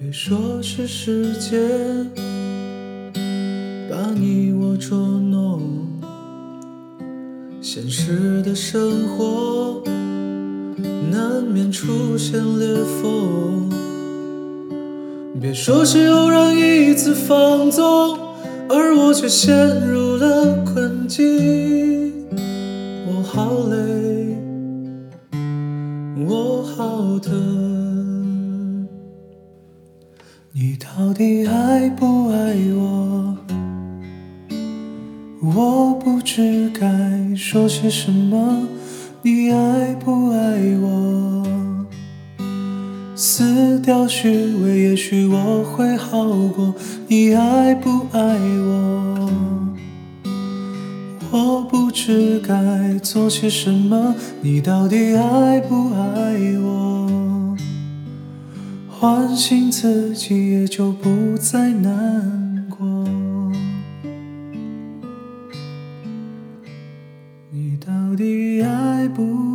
别说是时间把你我捉弄，现实的生活难免出现裂缝。别说是偶然一次放纵，而我却陷入了困境。我好累，我好疼。你到底爱不爱我？我不知该说些什么。你爱不爱我？撕掉虚伪，也许我会好过。你爱不爱我？我不知该做些什么。你到底爱不爱？唤醒自己，也就不再难过。你到底爱不？